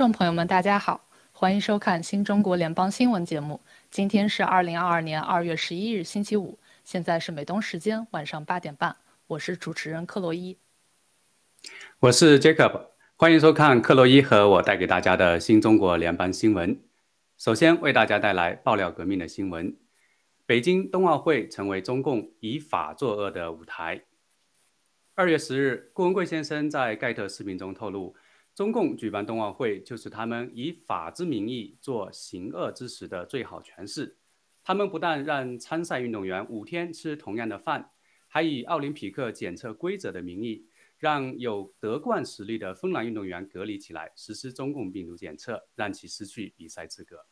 观众朋友们，大家好，欢迎收看新中国联邦新闻节目。今天是二零二二年二月十一日，星期五，现在是美东时间晚上八点半。我是主持人克洛伊，我是 Jacob，欢迎收看克洛伊和我带给大家的新中国联邦新闻。首先为大家带来爆料革命的新闻：北京冬奥会成为中共以法作恶的舞台。二月十日，顾文贵先生在盖特视频中透露。中共举办冬奥会，就是他们以法之名义做行恶之实的最好诠释。他们不但让参赛运动员五天吃同样的饭，还以奥林匹克检测规则的名义，让有德冠实力的芬兰运动员隔离起来，实施中共病毒检测，让其失去比赛资格。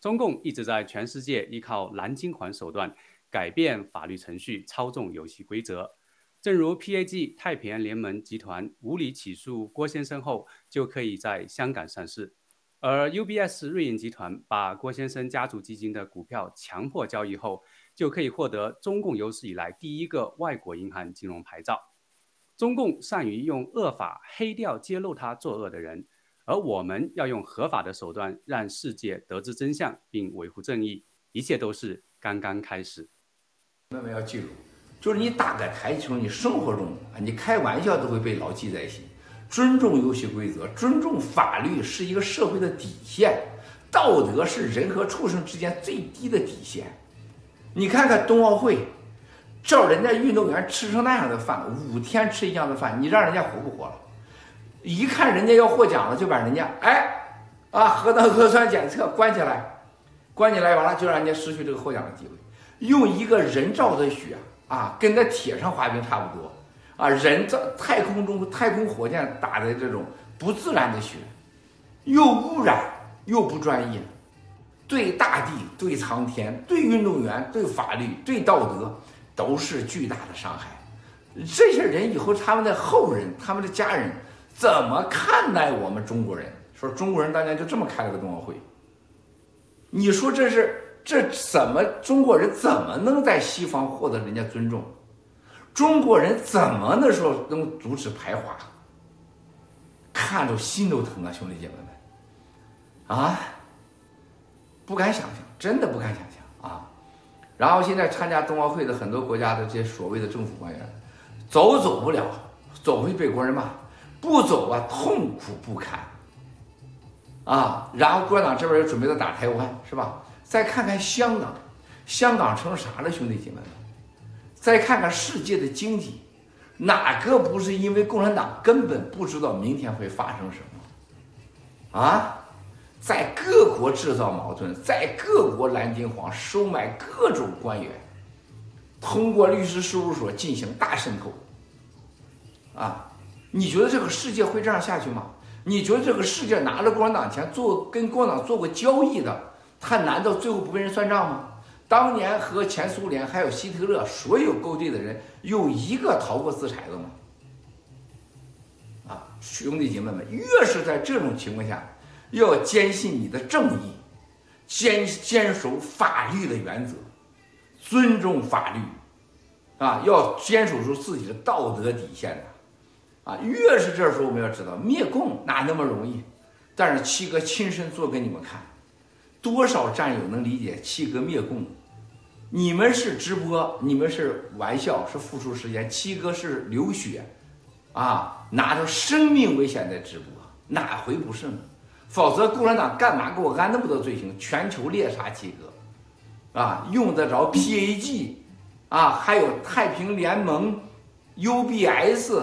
中共一直在全世界依靠蓝金环手段改变法律程序，操纵游戏规则。正如 PAG 太平洋联盟集团无理起诉郭先生后，就可以在香港上市；而 UBS 瑞银集团把郭先生家族基金的股票强迫交易后，就可以获得中共有史以来第一个外国银行金融牌照。中共善于用恶法黑掉揭露他作恶的人，而我们要用合法的手段让世界得知真相并维护正义。一切都是刚刚开始。那么要记住。就是你打个台球，你生活中啊，你开玩笑都会被牢记在心。尊重游戏规则，尊重法律是一个社会的底线，道德是人和畜生之间最低的底线。你看看冬奥会，照人家运动员吃成那样的饭，五天吃一样的饭，你让人家活不活了？一看人家要获奖了，就把人家哎啊核糖核酸检测关起来，关起来完了就让人家失去这个获奖的机会，用一个人造的血。啊，跟那铁上滑冰差不多，啊，人在太空中太空火箭打的这种不自然的雪，又污染又不专业，对大地、对苍天、对运动员、对法律、对道德都是巨大的伤害。这些人以后他们的后人、他们的家人怎么看待我们中国人？说中国人当年就这么开了个冬奥会，你说这是？这怎么中国人怎么能在西方获得人家尊重？中国人怎么能说能阻止排华？看着心都疼啊，兄弟姐妹们，啊，不敢想象，真的不敢想象啊！然后现在参加冬奥会的很多国家的这些所谓的政府官员，走走不了，走会被国人骂，不走啊痛苦不堪，啊！然后共产党这边又准备着打台湾，是吧？再看看香港，香港成啥了，兄弟姐妹们？再看看世界的经济，哪个不是因为共产党根本不知道明天会发生什么？啊，在各国制造矛盾，在各国蓝金黄收买各种官员，通过律师事务所进行大渗透。啊，你觉得这个世界会这样下去吗？你觉得这个世界拿着共产党钱做跟共产党做过交易的？他难道最后不被人算账吗？当年和前苏联还有希特勒所有勾兑的人，有一个逃过制裁的吗？啊，兄弟姐妹们，越是在这种情况下，要坚信你的正义，坚坚守法律的原则，尊重法律，啊，要坚守住自己的道德底线的，啊，越是这时候我们要知道，灭共哪那么容易？但是七哥亲身做给你们看。多少战友能理解七哥灭共？你们是直播，你们是玩笑，是付出时间。七哥是流血，啊，拿着生命危险在直播，哪回不是呢？否则共产党干嘛给我安那么多罪行？全球猎杀七哥，啊，用得着 PAG，啊，还有太平联盟，UBS，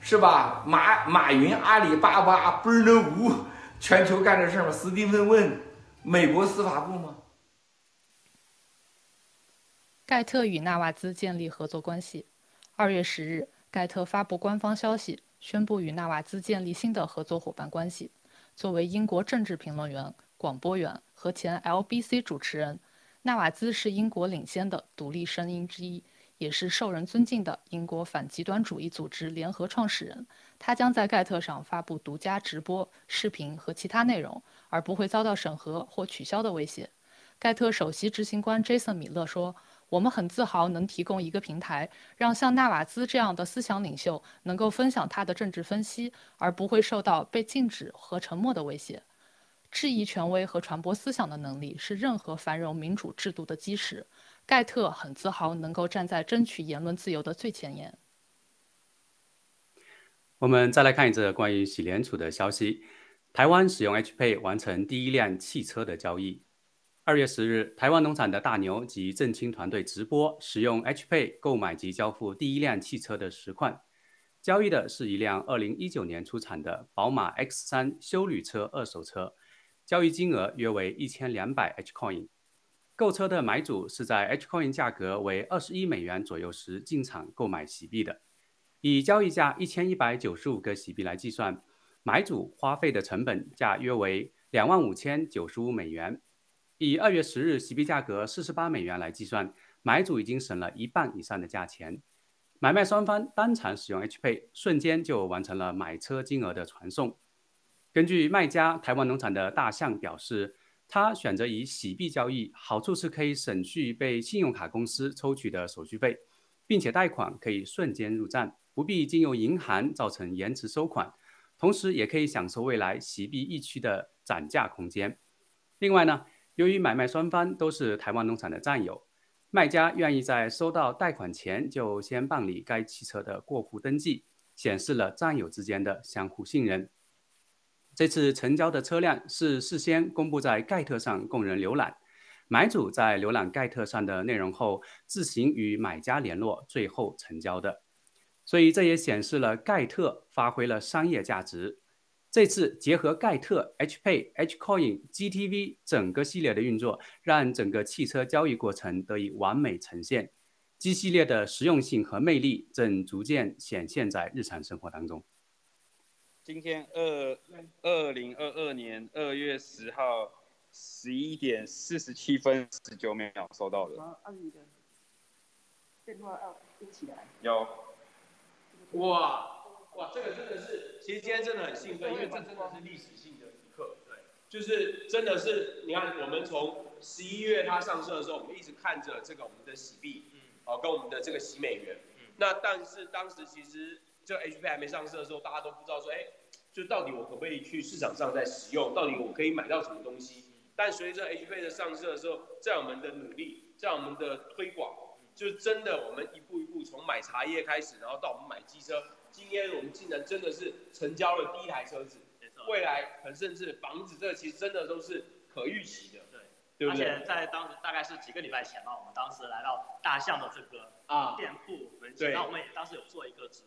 是吧？马马云、阿里巴巴、贝尔德吴，全球干这事吗？斯蒂芬问。美国司法部吗？盖特与纳瓦兹建立合作关系。二月十日，盖特发布官方消息，宣布与纳瓦兹建立新的合作伙伴关系。作为英国政治评论员、广播员和前 LBC 主持人，纳瓦兹是英国领先的独立声音之一，也是受人尊敬的英国反极端主义组织联合创始人。他将在盖特上发布独家直播、视频和其他内容。而不会遭到审核或取消的威胁，盖特首席执行官 Jason 米勒说：“我们很自豪能提供一个平台，让像纳瓦兹这样的思想领袖能够分享他的政治分析，而不会受到被禁止和沉默的威胁。质疑权威和传播思想的能力是任何繁荣民主制度的基石。盖特很自豪能够站在争取言论自由的最前沿。我们再来看一则关于洗联储的消息：台湾使用 HPay 完成第一辆汽车的交易。二月十日，台湾农场的大牛及正清团队直播使用 HPay 购买及交付第一辆汽车的实况。交易的是一辆二零一九年出产的宝马 X 三休旅车二手车，交易金额约为一千两百 H Coin。购车的买主是在 H Coin 价格为二十一美元左右时进场购买洗币的。以交易价一千一百九十五个洗币来计算，买主花费的成本价约为两万五千九十五美元。以二月十日洗币价格四十八美元来计算，买主已经省了一半以上的价钱。买卖双方当场使用 HPay，瞬间就完成了买车金额的传送。根据卖家台湾农场的大象表示，他选择以洗币交易，好处是可以省去被信用卡公司抽取的手续费，并且贷款可以瞬间入账，不必经由银行造成延迟收款，同时也可以享受未来洗币疫区的涨价空间。另外呢？由于买卖双方都是台湾农场的战友，卖家愿意在收到贷款前就先办理该汽车的过户登记，显示了战友之间的相互信任。这次成交的车辆是事先公布在盖特上供人浏览，买主在浏览盖特上的内容后，自行与买家联络，最后成交的。所以这也显示了盖特发挥了商业价值。这次结合盖特、HPay、Hcoin、GTV 整个系列的运作，让整个汽车交易过程得以完美呈现。G 系列的实用性和魅力正逐渐显现在日常生活当中。今天二二零二二年二月十号十一点四十七分十九秒收到的。电话要一起来。有。哇。哇，这个真的是，其实今天真的很兴奋，因为这真的是历史性的一刻。对，就是真的是，你看，我们从十一月它上市的时候，我们一直看着这个我们的喜币，嗯，哦，跟我们的这个喜美元，嗯，那但是当时其实这 H P 还没上市的时候，大家都不知道说，哎，就到底我可不可以去市场上再使用，到底我可以买到什么东西？但随着 H P 的上市的时候，在我们的努力，在我们的推广，就真的我们一步一步从买茶叶开始，然后到我们买机车。今天我们竟然真的是成交了第一台车子，未来很甚至房子，这个其实真的都是可预期的，对，而且在当时大概是几个礼拜前吧，我们当时来到大象的这个啊店铺门前，那我们也当时有做一个直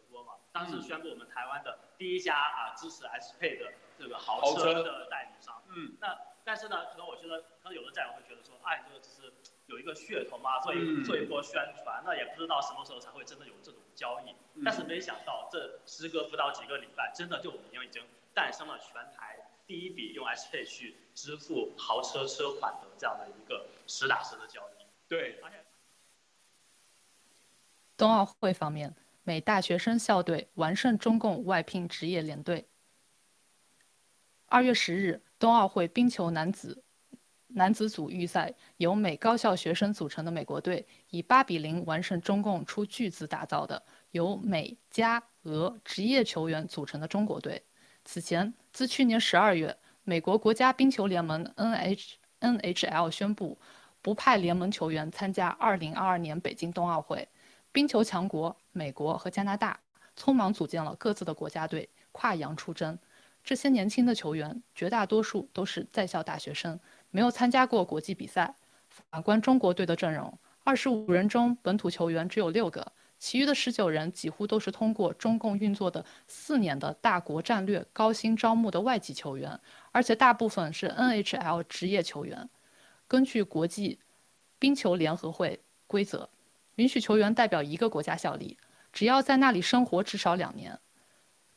当时宣布我们台湾的第一家啊支持 S 配的这个豪车的代理商，嗯，那但是呢，可能我觉得可能有的战友会觉得说，哎，这个只是有一个噱头嘛，做一做一波宣传，那也不知道什么时候才会真的有这种。交易，但是没想到这时隔不到几个礼拜，真的就我们已经诞生了全台第一笔用 S P 去支付豪车车款的这样的一个实打实的交易。对。冬奥会方面，美大学生校队完胜中共外聘职业联队。二月十日，冬奥会冰球男子。男子组预赛，由美高校学生组成的美国队以八比零完胜中共出巨资打造的由美加俄职业球员组成的中国队。此前，自去年十二月，美国国家冰球联盟 （NH NHL） 宣布不派联盟球员参加二零二二年北京冬奥会。冰球强国美国和加拿大匆忙组建了各自的国家队，跨洋出征。这些年轻的球员绝大多数都是在校大学生。没有参加过国际比赛。反观中国队的阵容，二十五人中本土球员只有六个，其余的十九人几乎都是通过中共运作的四年的大国战略高薪招募的外籍球员，而且大部分是 NHL 职业球员。根据国际冰球联合会规则，允许球员代表一个国家效力，只要在那里生活至少两年。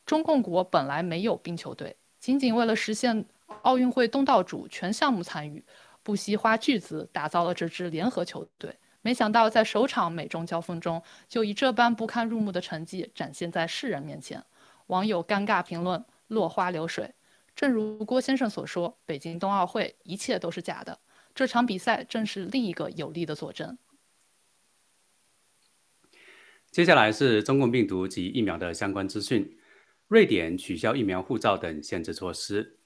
中共国本来没有冰球队，仅仅为了实现。奥运会东道主全项目参与，不惜花巨资打造了这支联合球队。没想到在首场美中交锋中，就以这般不堪入目的成绩展现在世人面前。网友尴尬评论，落花流水。正如郭先生所说，北京冬奥会一切都是假的。这场比赛正是另一个有力的佐证。接下来是中共病毒及疫苗的相关资讯。瑞典取消疫苗护照等限制措施。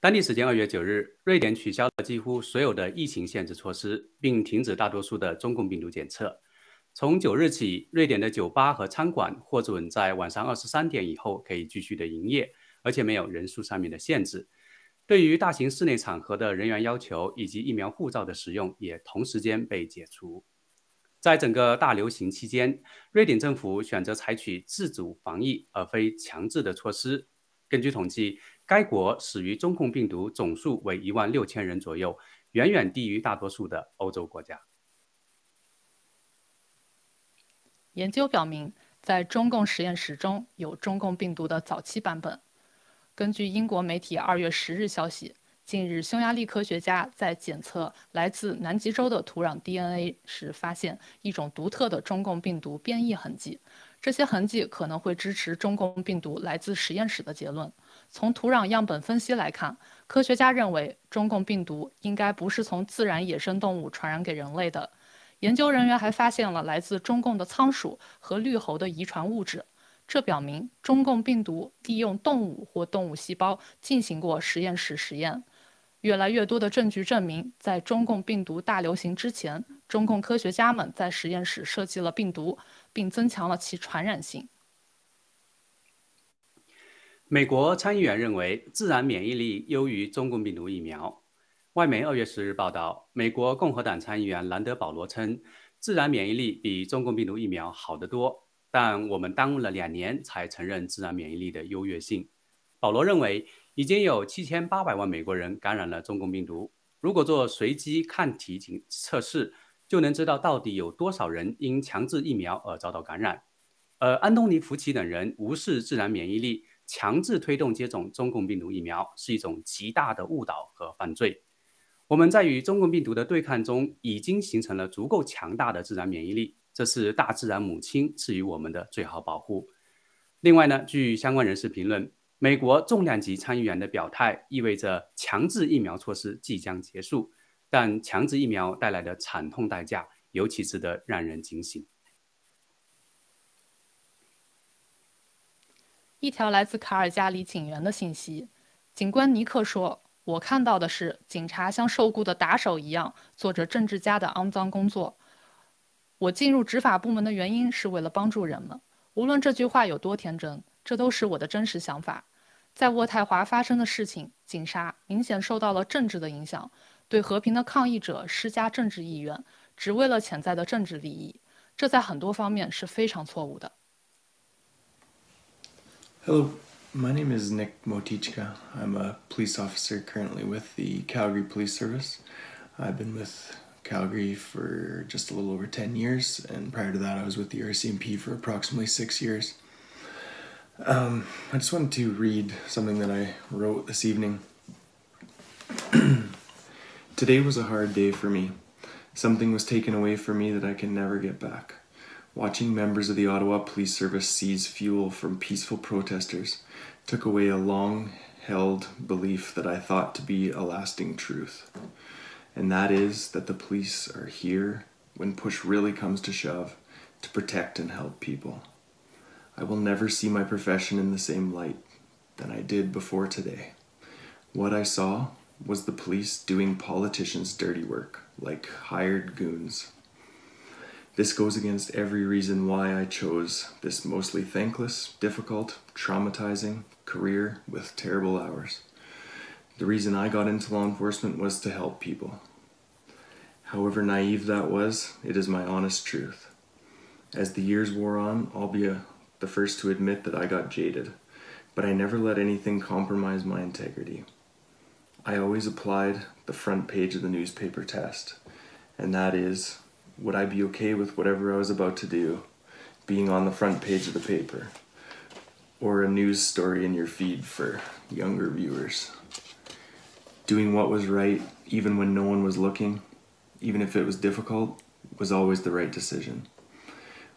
当地时间二月九日，瑞典取消了几乎所有的疫情限制措施，并停止大多数的中共病毒检测。从九日起，瑞典的酒吧和餐馆获准在晚上二十三点以后可以继续的营业，而且没有人数上面的限制。对于大型室内场合的人员要求以及疫苗护照的使用也同时间被解除。在整个大流行期间，瑞典政府选择采取自主防疫而非强制的措施。根据统计。该国死于中共病毒总数为一万六千人左右，远远低于大多数的欧洲国家。研究表明，在中共实验室中有中共病毒的早期版本。根据英国媒体二月十日消息，近日匈牙利科学家在检测来自南极洲的土壤 DNA 时，发现一种独特的中共病毒变异痕迹。这些痕迹可能会支持中共病毒来自实验室的结论。从土壤样本分析来看，科学家认为中共病毒应该不是从自然野生动物传染给人类的。研究人员还发现了来自中共的仓鼠和绿猴的遗传物质，这表明中共病毒利用动物或动物细胞进行过实验室实验。越来越多的证据证明，在中共病毒大流行之前，中共科学家们在实验室设计了病毒，并增强了其传染性。美国参议员认为自然免疫力优于中共病毒疫苗。外媒二月十日报道，美国共和党参议员兰德·保罗称，自然免疫力比中共病毒疫苗好得多，但我们耽误了两年才承认自然免疫力的优越性。保罗认为，已经有七千八百万美国人感染了中共病毒，如果做随机抗体检测试，就能知道到底有多少人因强制疫苗而遭到感染。而安东尼·福奇等人无视自然免疫力。强制推动接种中共病毒疫苗是一种极大的误导和犯罪。我们在与中共病毒的对抗中已经形成了足够强大的自然免疫力，这是大自然母亲赐予我们的最好保护。另外呢，据相关人士评论，美国重量级参议员的表态意味着强制疫苗措施即将结束，但强制疫苗带来的惨痛代价尤其值得让人警醒。一条来自卡尔加里警员的信息，警官尼克说：“我看到的是警察像受雇的打手一样做着政治家的肮脏工作。我进入执法部门的原因是为了帮助人们。无论这句话有多天真，这都是我的真实想法。在渥太华发生的事情，警察明显受到了政治的影响，对和平的抗议者施加政治意愿，只为了潜在的政治利益。这在很多方面是非常错误的。” Hello, my name is Nick Motichka. I'm a police officer currently with the Calgary Police Service. I've been with Calgary for just a little over 10 years, and prior to that, I was with the RCMP for approximately six years. Um, I just wanted to read something that I wrote this evening. Today was a hard day for me. Something was taken away from me that I can never get back. Watching members of the Ottawa Police Service seize fuel from peaceful protesters took away a long held belief that I thought to be a lasting truth. And that is that the police are here when push really comes to shove to protect and help people. I will never see my profession in the same light than I did before today. What I saw was the police doing politicians' dirty work like hired goons. This goes against every reason why I chose this mostly thankless, difficult, traumatizing career with terrible hours. The reason I got into law enforcement was to help people. However naive that was, it is my honest truth. As the years wore on, I'll be a, the first to admit that I got jaded, but I never let anything compromise my integrity. I always applied the front page of the newspaper test, and that is would I be okay with whatever I was about to do being on the front page of the paper or a news story in your feed for younger viewers? Doing what was right, even when no one was looking, even if it was difficult, was always the right decision.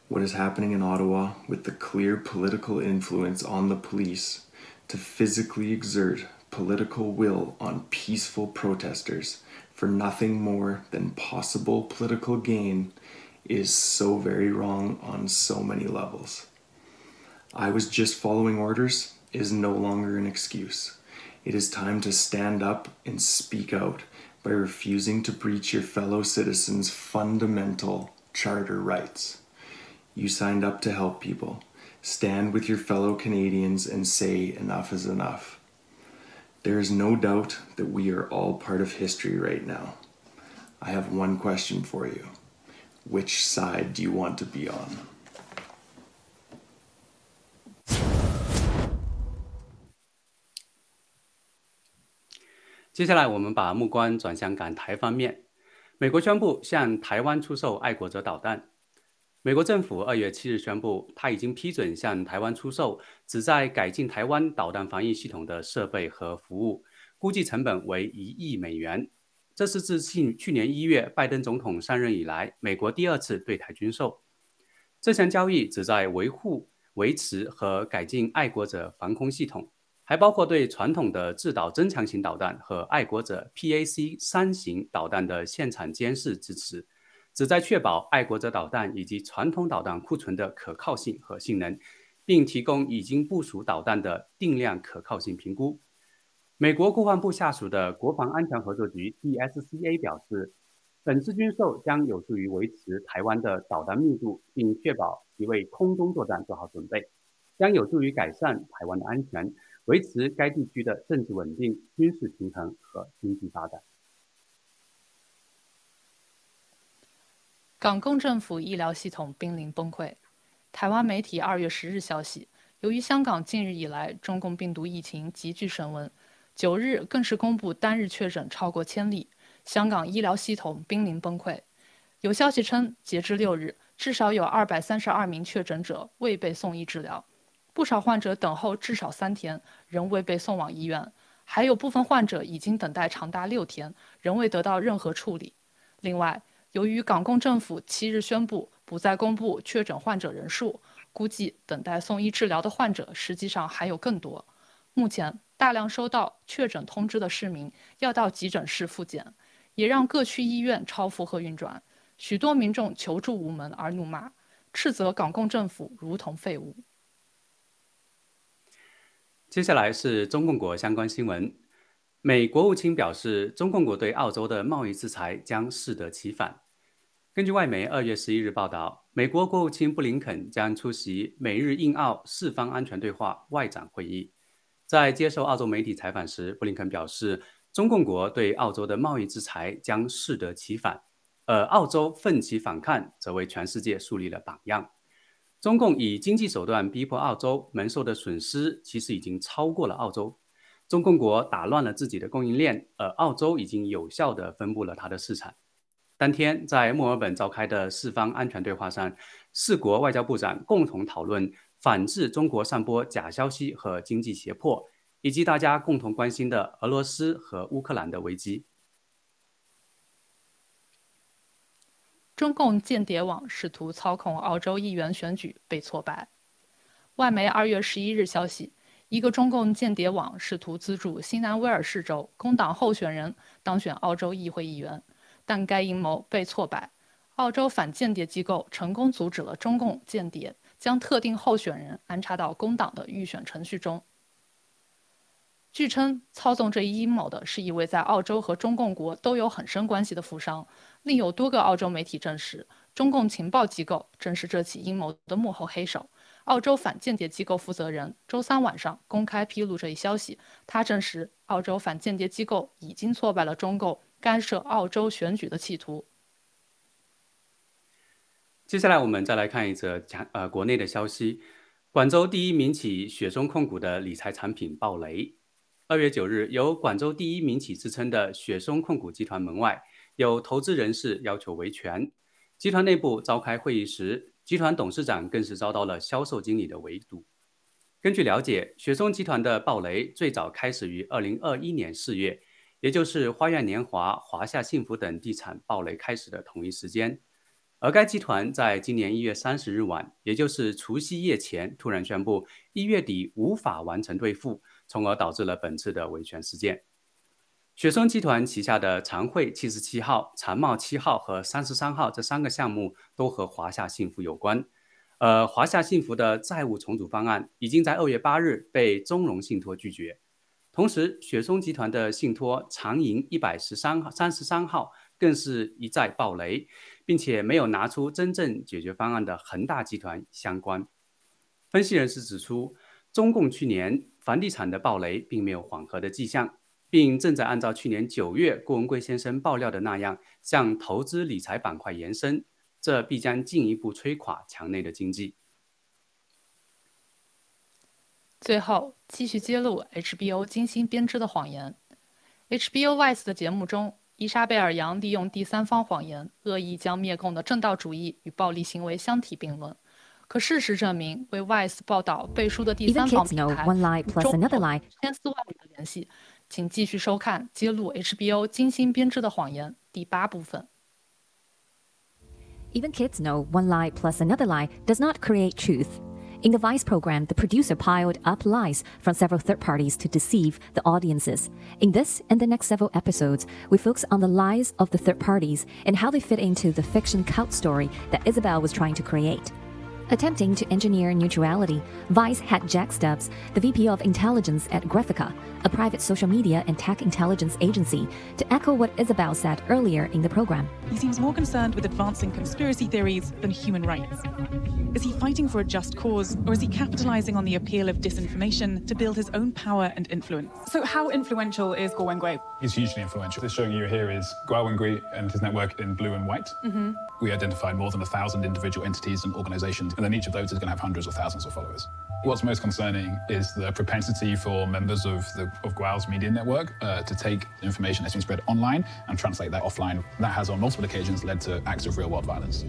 What is happening in Ottawa with the clear political influence on the police to physically exert political will on peaceful protesters for nothing more than possible political gain is so very wrong on so many levels. I was just following orders is no longer an excuse. It is time to stand up and speak out by refusing to breach your fellow citizens' fundamental charter rights. You signed up to help people. Stand with your fellow Canadians and say enough is enough. There is no doubt that we are all part of history right now. I have one question for you. Which side do you want to be on? 接下来，我们把目光转向港台方面。美国宣布向台湾出售爱国者导弹。 美国政府二月七日宣布，他已经批准向台湾出售旨在改进台湾导弹防御系统的设备和服务，估计成本为一亿美元。这是自去去年一月拜登总统上任以来，美国第二次对台军售。这项交易旨在维护、维持和改进爱国者防空系统。还包括对传统的制导增强型导弹和爱国者 PAC 三型导弹的现场监视支持，旨在确保爱国者导弹以及传统导弹库存的可靠性和性能，并提供已经部署导弹的定量可靠性评估。美国国防部下属的国防安全合作局 DSCA 表示，本次军售将有助于维持台湾的导弹密度，并确保其为空中作战做好准备，将有助于改善台湾的安全。维持该地区的政治稳定、军事平衡和经济发展。港共政府医疗系统濒临崩溃。台湾媒体二月十日消息，由于香港近日以来中共病毒疫情急剧升温，九日更是公布单日确诊超过千例，香港医疗系统濒临崩溃。有消息称，截至六日，至少有二百三十二名确诊者未被送医治疗。不少患者等候至少三天，仍未被送往医院；还有部分患者已经等待长达六天，仍未得到任何处理。另外，由于港共政府七日宣布不再公布确诊患者人数，估计等待送医治疗的患者实际上还有更多。目前，大量收到确诊通知的市民要到急诊室复检，也让各区医院超负荷运转。许多民众求助无门而怒骂，斥责港共政府如同废物。接下来是中共国相关新闻。美国务卿表示，中共国对澳洲的贸易制裁将适得其反。根据外媒二月十一日报道，美国国务卿布林肯将出席美日印澳四方安全对话外长会议。在接受澳洲媒体采访时，布林肯表示，中共国对澳洲的贸易制裁将适得其反，而澳洲奋起反抗，则为全世界树立了榜样。中共以经济手段逼迫澳洲，蒙受的损失其实已经超过了澳洲。中共国打乱了自己的供应链，而澳洲已经有效地分布了它的市场。当天在墨尔本召开的四方安全对话上，四国外交部长共同讨论反制中国散播假消息和经济胁迫，以及大家共同关心的俄罗斯和乌克兰的危机。中共间谍网试图操控澳洲议员选举被挫败。外媒二月十一日消息，一个中共间谍网试图资助新南威尔士州工党候选人当选澳洲议会议员，但该阴谋被挫败。澳洲反间谍机构成功阻止了中共间谍将特定候选人安插到工党的预选程序中。据称，操纵这一阴谋的是一位在澳洲和中共国都有很深关系的富商。另有多个澳洲媒体证实，中共情报机构正是这起阴谋的幕后黑手。澳洲反间谍机构负责人周三晚上公开披露这一消息，他证实，澳洲反间谍机构已经挫败了中共干涉澳洲选举的企图。接下来，我们再来看一则讲呃国内的消息：广州第一民企雪松控股的理财产品暴雷。二月九日，由广州第一民企之称的雪松控股集团门外有投资人士要求维权。集团内部召开会议时，集团董事长更是遭到了销售经理的围堵。根据了解，雪松集团的暴雷最早开始于二零二一年四月，也就是花样年华、华夏幸福等地产暴雷开始的同一时间。而该集团在今年一月三十日晚，也就是除夕夜前，突然宣布一月底无法完成兑付。从而导致了本次的维权事件。雪松集团旗下的长汇七十七号、长茂七号和三十三号这三个项目都和华夏幸福有关。呃，华夏幸福的债务重组方案已经在二月八日被中融信托拒绝。同时，雪松集团的信托长银一百十三号、三十三号更是一再爆雷，并且没有拿出真正解决方案的恒大集团相关。分析人士指出，中共去年房地产的暴雷并没有缓和的迹象。并正在按照去年九月郭文贵先生爆料的那样，向投资理财板块延伸，这必将进一步摧垮墙内的经济。最后，继续揭露 HBO 精心编织的谎言。HBO Vice 的节目中，伊莎贝尔·杨利用第三方谎言，恶意将灭共的正道主义与暴力行为相提并论。可事实证明，为 Vice 报道背书的第三方平台，中千丝万缕的联系。请继续收看揭露 HBO 精心编织的谎言第八部分。Even kids know one lie plus another lie does not create truth. In the Vice program, the producer piled up lies from several third parties to deceive the audiences. In this and the next several episodes, we focus on the lies of the third parties and how they fit into the fiction cult story that Isabel was trying to create. Attempting to engineer neutrality, Vice had Jack Stubbs, the VP of Intelligence at Graphica, a private social media and tech intelligence agency, to echo what Isabel said earlier in the program. He seems more concerned with advancing conspiracy theories than human rights. Is he fighting for a just cause, or is he capitalizing on the appeal of disinformation to build his own power and influence? So, how influential is Guo Wengui? He's hugely influential. This showing you here is Guo Wengui and his network in blue and white. Mm-hmm. We identified more than a thousand individual entities and organizations and then each of those is going to have hundreds or thousands of followers. What's most concerning is the propensity for members of the of Guao's media network uh, to take information that's been spread online and translate that offline. That has, on multiple occasions, led to acts of real-world violence.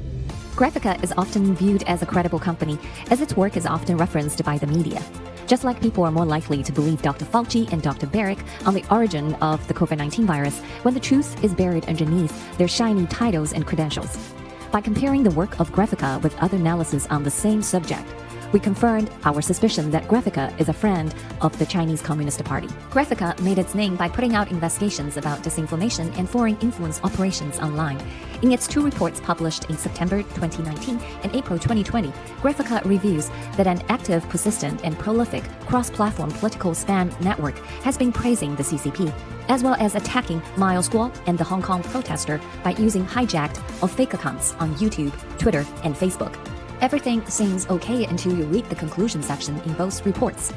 Graphica is often viewed as a credible company, as its work is often referenced by the media. Just like people are more likely to believe Dr. Fauci and Dr. Barrick on the origin of the COVID 19 virus when the truth is buried underneath their shiny titles and credentials by comparing the work of Graphica with other analysis on the same subject. We confirmed our suspicion that Graphica is a friend of the Chinese Communist Party. Graphica made its name by putting out investigations about disinformation and foreign influence operations online. In its two reports published in September 2019 and April 2020, Graphica reviews that an active, persistent, and prolific cross platform political spam network has been praising the CCP as well as attacking Miles Guo and the Hong Kong protester by using hijacked or fake accounts on YouTube, Twitter, and Facebook. Everything seems okay until you read the conclusion section in both reports.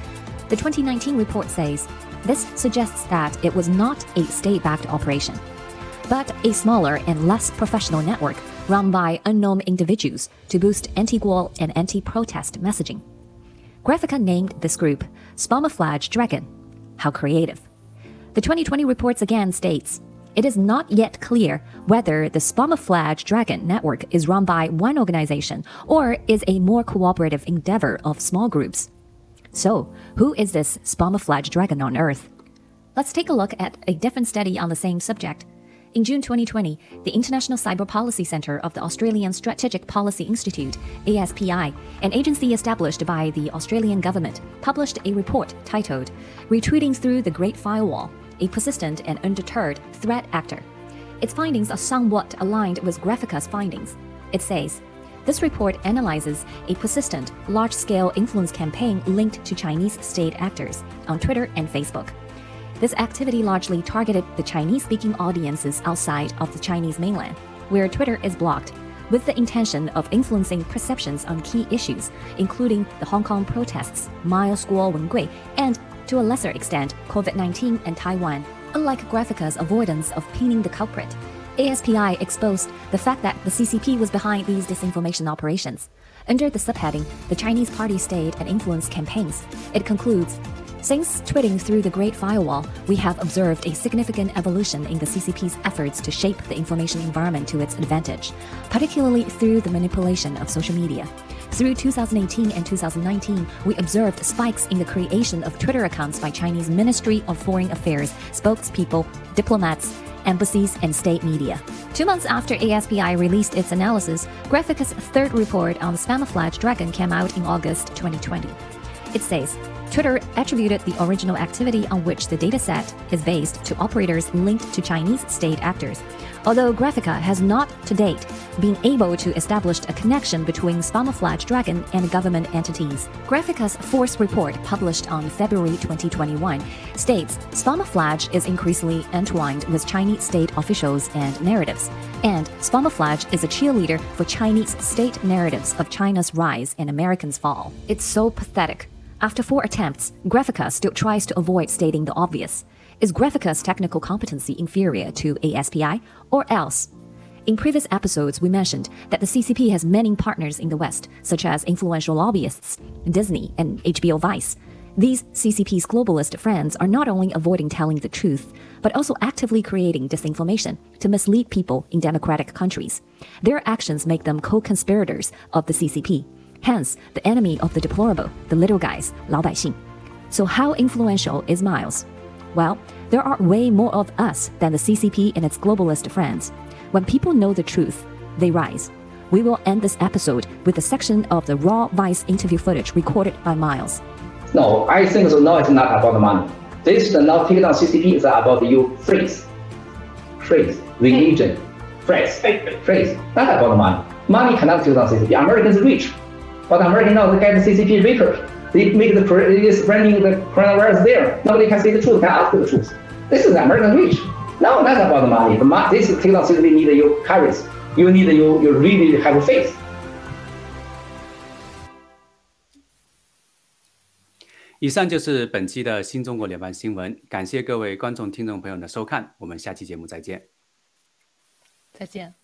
The 2019 report says this suggests that it was not a state backed operation, but a smaller and less professional network run by unknown individuals to boost anti Guo and anti protest messaging. Graphica named this group Spamaflage Dragon. How creative. The 2020 reports again states it is not yet clear whether the Spamaflage Dragon network is run by one organization or is a more cooperative endeavor of small groups. So, who is this Spamaflage Dragon on Earth? Let's take a look at a different study on the same subject. In June 2020, the International Cyber Policy Center of the Australian Strategic Policy Institute, ASPI, an agency established by the Australian government, published a report titled Retreating Through the Great Firewall a persistent and undeterred threat actor. Its findings are somewhat aligned with Graphica's findings. It says, this report analyzes a persistent, large scale influence campaign linked to Chinese state actors on Twitter and Facebook. This activity largely targeted the Chinese speaking audiences outside of the Chinese mainland, where Twitter is blocked, with the intention of influencing perceptions on key issues, including the Hong Kong protests, Miles Guo Wengui, and to a lesser extent, COVID 19 and Taiwan. Unlike Graphica's avoidance of pinning the culprit, ASPI exposed the fact that the CCP was behind these disinformation operations. Under the subheading, The Chinese Party State and Influence Campaigns, it concludes Since tweeting through the Great Firewall, we have observed a significant evolution in the CCP's efforts to shape the information environment to its advantage, particularly through the manipulation of social media. Through 2018 and 2019, we observed spikes in the creation of Twitter accounts by Chinese Ministry of Foreign Affairs spokespeople, diplomats, embassies, and state media. Two months after ASPI released its analysis, Graphica's third report on the Spamaflage Dragon came out in August 2020. It says Twitter attributed the original activity on which the dataset is based to operators linked to Chinese state actors. Although Graphica has not to date been able to establish a connection between Spamaflage Dragon and government entities. Graphica's Force report published on February 2021 states Spamaflage is increasingly entwined with Chinese state officials and narratives, and Spamaflage is a cheerleader for Chinese state narratives of China's rise and Americans' fall. It's so pathetic. After four attempts, Graphica still tries to avoid stating the obvious. Is Graphica's technical competency inferior to ASPI or else? In previous episodes, we mentioned that the CCP has many partners in the West, such as influential lobbyists, Disney, and HBO Vice. These CCP's globalist friends are not only avoiding telling the truth, but also actively creating disinformation to mislead people in democratic countries. Their actions make them co conspirators of the CCP, hence, the enemy of the deplorable, the little guys, Lao Baixing. So, how influential is Miles? Well, there are way more of us than the CCP and its globalist friends. When people know the truth, they rise. We will end this episode with a section of the raw Vice interview footage recorded by Miles. No, I think so. No, it's not about the money. This is not take down CCP is about you phrase, phrase, religion, phrase, phrase. Not about the money. Money cannot take down CCP. Americans rich, but Americans now get the CCP richer. They make the is spreading the coronavirus there. Nobody can say the truth, can ask the truth. This is American rich. No, not about the money. The money this technology need your courage. You need you you really have faith. 以上就是本期的新中国联邦新闻，感谢各位观众、听众朋友的收看，我们下期节目再见。再见。